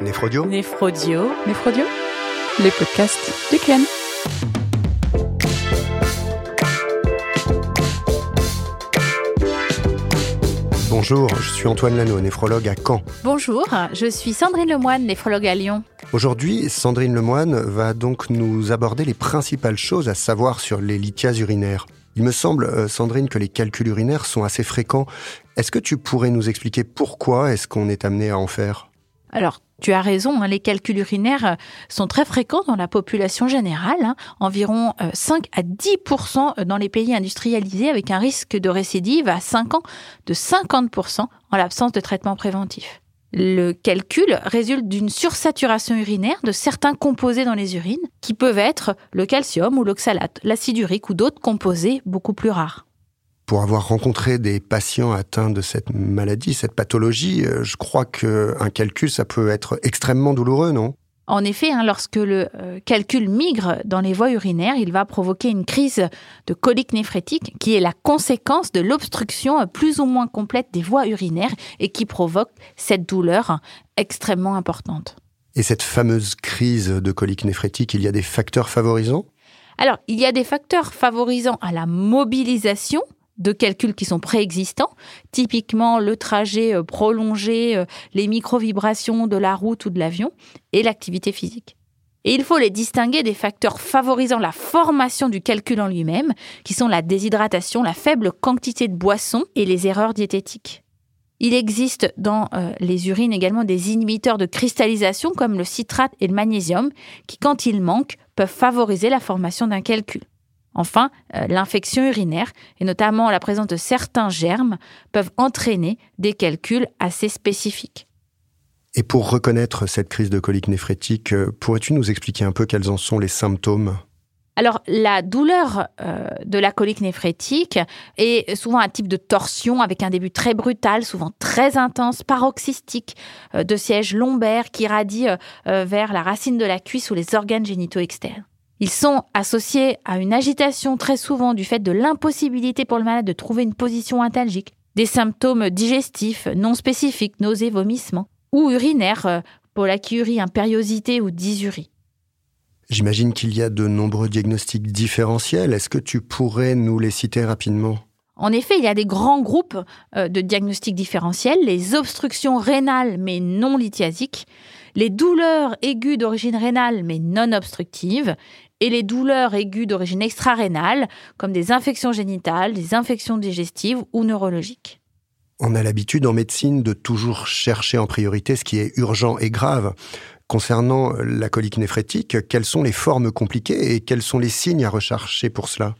Néphrodio. Néphrodio. Néphrodio. Les podcasts du Ken. Bonjour, je suis Antoine Lano, néphrologue à Caen. Bonjour, je suis Sandrine Lemoine, néphrologue à Lyon. Aujourd'hui, Sandrine Lemoine va donc nous aborder les principales choses à savoir sur les lithiases urinaires. Il me semble, euh, Sandrine, que les calculs urinaires sont assez fréquents. Est-ce que tu pourrais nous expliquer pourquoi est-ce qu'on est amené à en faire? Alors, tu as raison, hein, les calculs urinaires euh, sont très fréquents dans la population générale, hein. environ 5 euh, à 10% dans les pays industrialisés, avec un risque de récidive à 5 ans de 50% en l'absence de traitement préventif. Le calcul résulte d'une sursaturation urinaire de certains composés dans les urines, qui peuvent être le calcium ou l'oxalate, l'acide urique ou d'autres composés beaucoup plus rares. Pour avoir rencontré des patients atteints de cette maladie, cette pathologie, euh, je crois qu'un calcul, ça peut être extrêmement douloureux, non? En effet, hein, lorsque le euh, calcul migre dans les voies urinaires, il va provoquer une crise de colique néphrétique qui est la conséquence de l'obstruction plus ou moins complète des voies urinaires et qui provoque cette douleur extrêmement importante. Et cette fameuse crise de colique néphrétique, il y a des facteurs favorisants? Alors, il y a des facteurs favorisant à la mobilisation de calculs qui sont préexistants, typiquement le trajet euh, prolongé, euh, les micro-vibrations de la route ou de l'avion, et l'activité physique. Et il faut les distinguer des facteurs favorisant la formation du calcul en lui-même, qui sont la déshydratation, la faible quantité de boissons et les erreurs diététiques. Il existe dans euh, les urines également des inhibiteurs de cristallisation comme le citrate et le magnésium, qui quand ils manquent peuvent favoriser la formation d'un calcul. Enfin, euh, l'infection urinaire, et notamment la présence de certains germes, peuvent entraîner des calculs assez spécifiques. Et pour reconnaître cette crise de colique néphrétique, euh, pourrais-tu nous expliquer un peu quels en sont les symptômes? Alors, la douleur euh, de la colique néphrétique est souvent un type de torsion avec un début très brutal, souvent très intense, paroxystique, de siège lombaire qui radie vers la racine de la cuisse ou les organes génitaux externes. Ils sont associés à une agitation très souvent du fait de l'impossibilité pour le malade de trouver une position antalgique, des symptômes digestifs non spécifiques, nausées, vomissements, ou urinaires, euh, polachyurie, impériosité ou dysurie. J'imagine qu'il y a de nombreux diagnostics différentiels. Est-ce que tu pourrais nous les citer rapidement? En effet, il y a des grands groupes euh, de diagnostics différentiels, les obstructions rénales mais non lithiasiques, les douleurs aiguës d'origine rénale mais non obstructives, et les douleurs aiguës d'origine extra-rénale, comme des infections génitales, des infections digestives ou neurologiques. On a l'habitude en médecine de toujours chercher en priorité ce qui est urgent et grave. Concernant la colique néphrétique, quelles sont les formes compliquées et quels sont les signes à rechercher pour cela?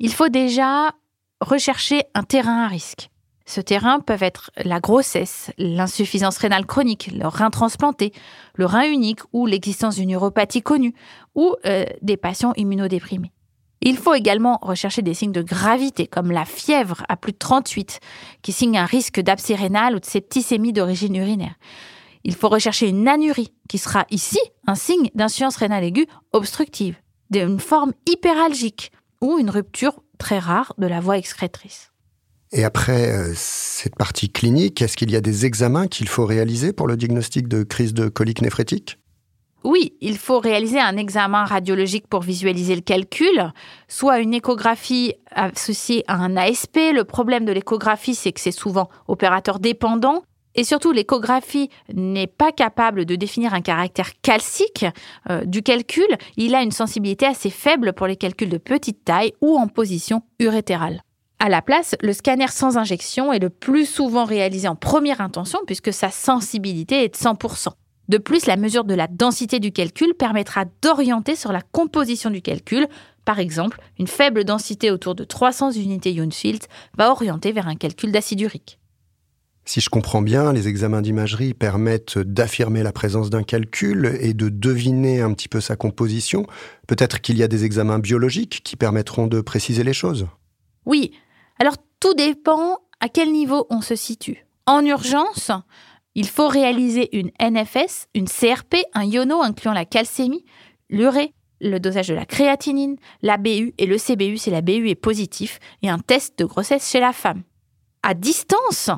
Il faut déjà rechercher un terrain à risque. Ce terrain peuvent être la grossesse, l'insuffisance rénale chronique, le rein transplanté, le rein unique ou l'existence d'une neuropathie connue ou euh, des patients immunodéprimés. Il faut également rechercher des signes de gravité comme la fièvre à plus de 38 qui signe un risque d'abcès rénal ou de septicémie d'origine urinaire. Il faut rechercher une anurie qui sera ici un signe d'insuffisance rénale aiguë obstructive, d'une forme hyperalgique ou une rupture très rare de la voie excrétrice. Et après euh, cette partie clinique, est-ce qu'il y a des examens qu'il faut réaliser pour le diagnostic de crise de colique néphrétique? Oui, il faut réaliser un examen radiologique pour visualiser le calcul, soit une échographie associée à un ASP. Le problème de l'échographie, c'est que c'est souvent opérateur dépendant. Et surtout, l'échographie n'est pas capable de définir un caractère calcique euh, du calcul. Il a une sensibilité assez faible pour les calculs de petite taille ou en position urétérale. À la place, le scanner sans injection est le plus souvent réalisé en première intention puisque sa sensibilité est de 100%. De plus, la mesure de la densité du calcul permettra d'orienter sur la composition du calcul. Par exemple, une faible densité autour de 300 unités Unfield va orienter vers un calcul d'acide urique. Si je comprends bien, les examens d'imagerie permettent d'affirmer la présence d'un calcul et de deviner un petit peu sa composition. Peut-être qu'il y a des examens biologiques qui permettront de préciser les choses? Oui, alors tout dépend à quel niveau on se situe. En urgence, il faut réaliser une NFS, une CRP, un iono incluant la calcémie, l'urée, le dosage de la créatinine, la BU et le CBU si la BU est positif, et un test de grossesse chez la femme. À distance,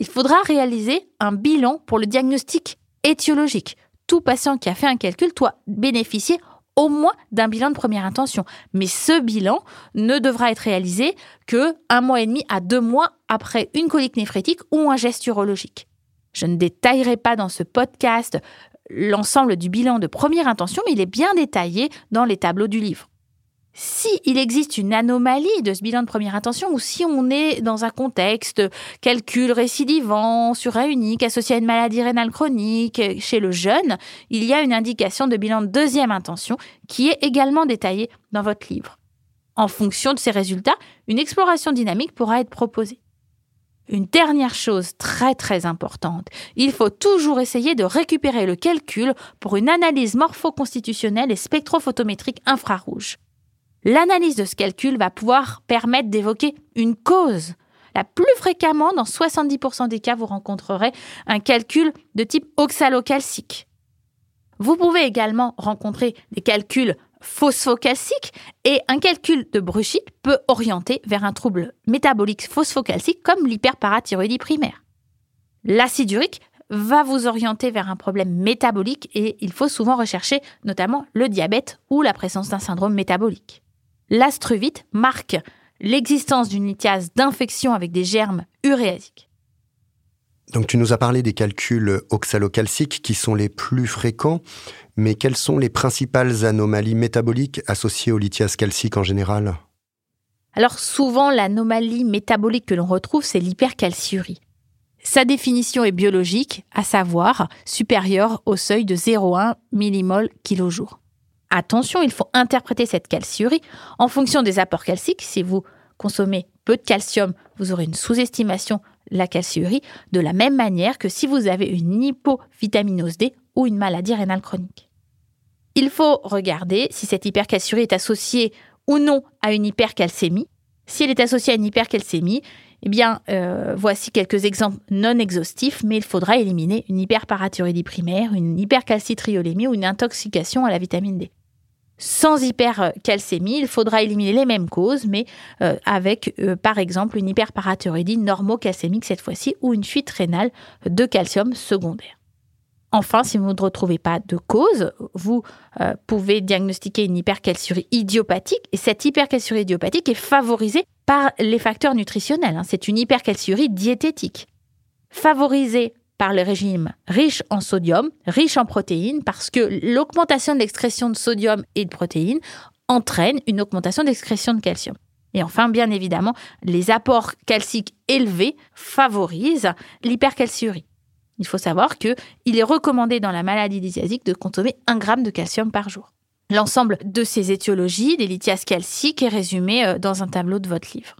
il faudra réaliser un bilan pour le diagnostic étiologique. Tout patient qui a fait un calcul doit bénéficier au moins d'un bilan de première intention. Mais ce bilan ne devra être réalisé que un mois et demi à deux mois après une colique néphrétique ou un geste urologique. Je ne détaillerai pas dans ce podcast l'ensemble du bilan de première intention, mais il est bien détaillé dans les tableaux du livre. Si il existe une anomalie de ce bilan de première intention ou si on est dans un contexte calcul récidivant, sur un unique, associé à une maladie rénale chronique chez le jeune, il y a une indication de bilan de deuxième intention qui est également détaillée dans votre livre. En fonction de ces résultats, une exploration dynamique pourra être proposée. Une dernière chose très très importante, il faut toujours essayer de récupérer le calcul pour une analyse morpho-constitutionnelle et spectrophotométrique infrarouge. L'analyse de ce calcul va pouvoir permettre d'évoquer une cause. La plus fréquemment, dans 70% des cas, vous rencontrerez un calcul de type oxalocalcique. Vous pouvez également rencontrer des calculs phosphocalciques et un calcul de bruchite peut orienter vers un trouble métabolique phosphocalcique comme l'hyperparathyroïdie primaire. L'acide urique va vous orienter vers un problème métabolique et il faut souvent rechercher notamment le diabète ou la présence d'un syndrome métabolique. L'astruvite marque l'existence d'une lithiase d'infection avec des germes uréasiques. Donc tu nous as parlé des calculs oxalocalciques qui sont les plus fréquents, mais quelles sont les principales anomalies métaboliques associées au lithiase calcique en général? Alors souvent l'anomalie métabolique que l'on retrouve c'est l'hypercalciurie. Sa définition est biologique, à savoir supérieure au seuil de 0,1 millimol kg Attention, il faut interpréter cette calciurie en fonction des apports calciques. Si vous consommez peu de calcium, vous aurez une sous-estimation de la calciurie, de la même manière que si vous avez une hypovitaminose D ou une maladie rénale chronique. Il faut regarder si cette hypercalciurie est associée ou non à une hypercalcémie. Si elle est associée à une hypercalcémie, eh bien, euh, voici quelques exemples non exhaustifs, mais il faudra éliminer une hyperparathyroïdie primaire, une hypercalcitriolémie ou une intoxication à la vitamine D. Sans hypercalcémie, il faudra éliminer les mêmes causes, mais euh, avec, euh, par exemple, une hyperparathyroïdie normocalcémique cette fois-ci ou une fuite rénale de calcium secondaire. Enfin, si vous ne retrouvez pas de cause, vous euh, pouvez diagnostiquer une hypercalciurie idiopathique. Et cette hypercalciurie idiopathique est favorisée par les facteurs nutritionnels. Hein. C'est une hypercalciurie diététique. Favorisée par le régime riche en sodium, riche en protéines, parce que l'augmentation de l'excrétion de sodium et de protéines entraîne une augmentation d'excrétion de calcium. Et enfin, bien évidemment, les apports calciques élevés favorisent l'hypercalciurie. Il faut savoir qu'il est recommandé dans la maladie dysiasique de consommer 1 g de calcium par jour. L'ensemble de ces étiologies, des lithiases calciques, est résumé euh, dans un tableau de votre livre.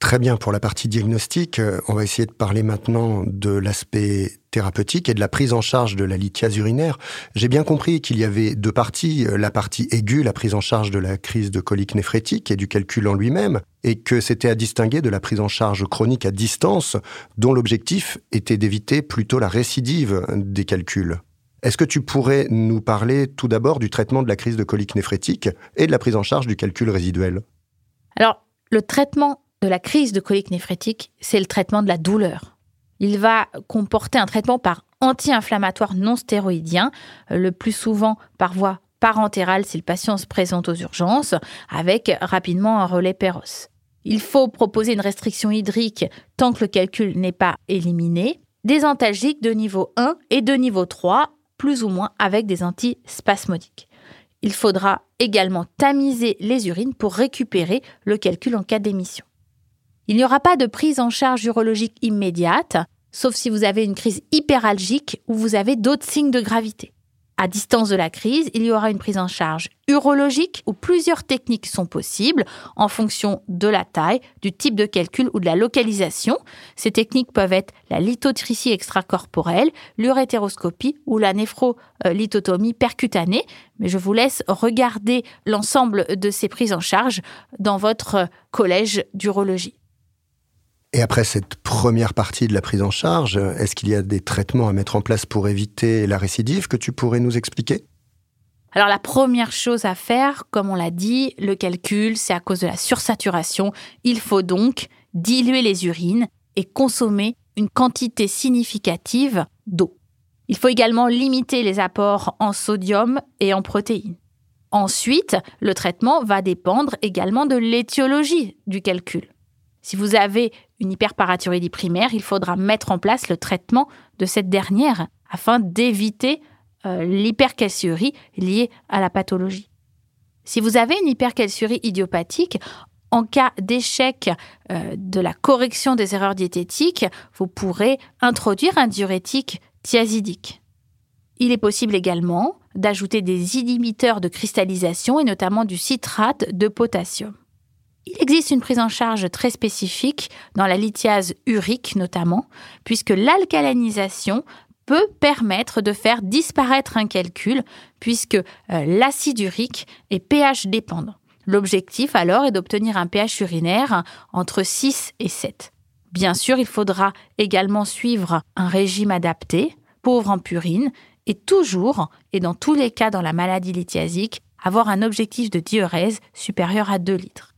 Très bien, pour la partie diagnostique, euh, on va essayer de parler maintenant de l'aspect thérapeutique et de la prise en charge de la lithiase urinaire. J'ai bien compris qu'il y avait deux parties, euh, la partie aiguë, la prise en charge de la crise de colique néphrétique et du calcul en lui-même, et que c'était à distinguer de la prise en charge chronique à distance, dont l'objectif était d'éviter plutôt la récidive des calculs. Est-ce que tu pourrais nous parler tout d'abord du traitement de la crise de colique néphrétique et de la prise en charge du calcul résiduel? Alors, le traitement de la crise de colique néphrétique, c'est le traitement de la douleur. Il va comporter un traitement par anti-inflammatoire non stéroïdien, euh, le plus souvent par voie parentérale si le patient se présente aux urgences, avec rapidement un relais péros. Il faut proposer une restriction hydrique tant que le calcul n'est pas éliminé, des antalgiques de niveau 1 et de niveau 3, plus ou moins avec des antispasmodiques. Il faudra également tamiser les urines pour récupérer le calcul en cas d'émission. Il n'y aura pas de prise en charge urologique immédiate, sauf si vous avez une crise hyperalgique ou vous avez d'autres signes de gravité. À distance de la crise, il y aura une prise en charge urologique où plusieurs techniques sont possibles en fonction de la taille, du type de calcul ou de la localisation. Ces techniques peuvent être la lithotricie extracorporelle, l'urétéroscopie ou la néphrolithotomie percutanée. Mais je vous laisse regarder l'ensemble de ces prises en charge dans votre collège d'urologie. Et après cette première partie de la prise en charge, est-ce qu'il y a des traitements à mettre en place pour éviter la récidive que tu pourrais nous expliquer? Alors la première chose à faire, comme on l'a dit, le calcul, c'est à cause de la sursaturation. Il faut donc diluer les urines et consommer une quantité significative d'eau. Il faut également limiter les apports en sodium et en protéines. Ensuite, le traitement va dépendre également de l'étiologie du calcul. Si vous avez une hyperparathyrédie primaire, il faudra mettre en place le traitement de cette dernière afin d'éviter euh, liée à la pathologie. Si vous avez une hypercalciurie idiopathique, en cas d'échec euh, de la correction des erreurs diététiques, vous pourrez introduire un diurétique thiazidique. Il est possible également d'ajouter des inhibiteurs de cristallisation et notamment du citrate de potassium. Il existe une prise en charge très spécifique dans la lithiase urique notamment, puisque l'alcalinisation peut permettre de faire disparaître un calcul, puisque euh, l'acide urique est pH dépendant. L'objectif alors est d'obtenir un pH urinaire entre 6 et 7. Bien sûr, il faudra également suivre un régime adapté, pauvre en purine, et toujours, et dans tous les cas dans la maladie lithiasique, avoir un objectif de diurèse supérieur à 2 litres.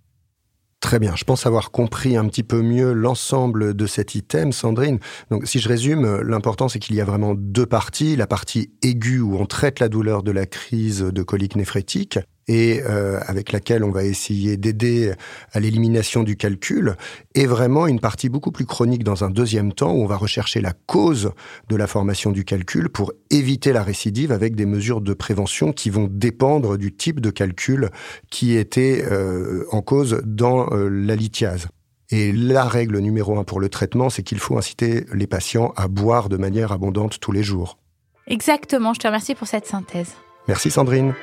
Très bien, je pense avoir compris un petit peu mieux l'ensemble de cet item, Sandrine. Donc si je résume, l'important c'est qu'il y a vraiment deux parties. La partie aiguë où on traite la douleur de la crise de colique néphrétique et euh, avec laquelle on va essayer d'aider à l'élimination du calcul, et vraiment une partie beaucoup plus chronique dans un deuxième temps où on va rechercher la cause de la formation du calcul pour éviter la récidive avec des mesures de prévention qui vont dépendre du type de calcul qui était euh, en cause dans euh, la lithiase. Et la règle numéro un pour le traitement, c'est qu'il faut inciter les patients à boire de manière abondante tous les jours. Exactement, je te remercie pour cette synthèse. Merci Sandrine.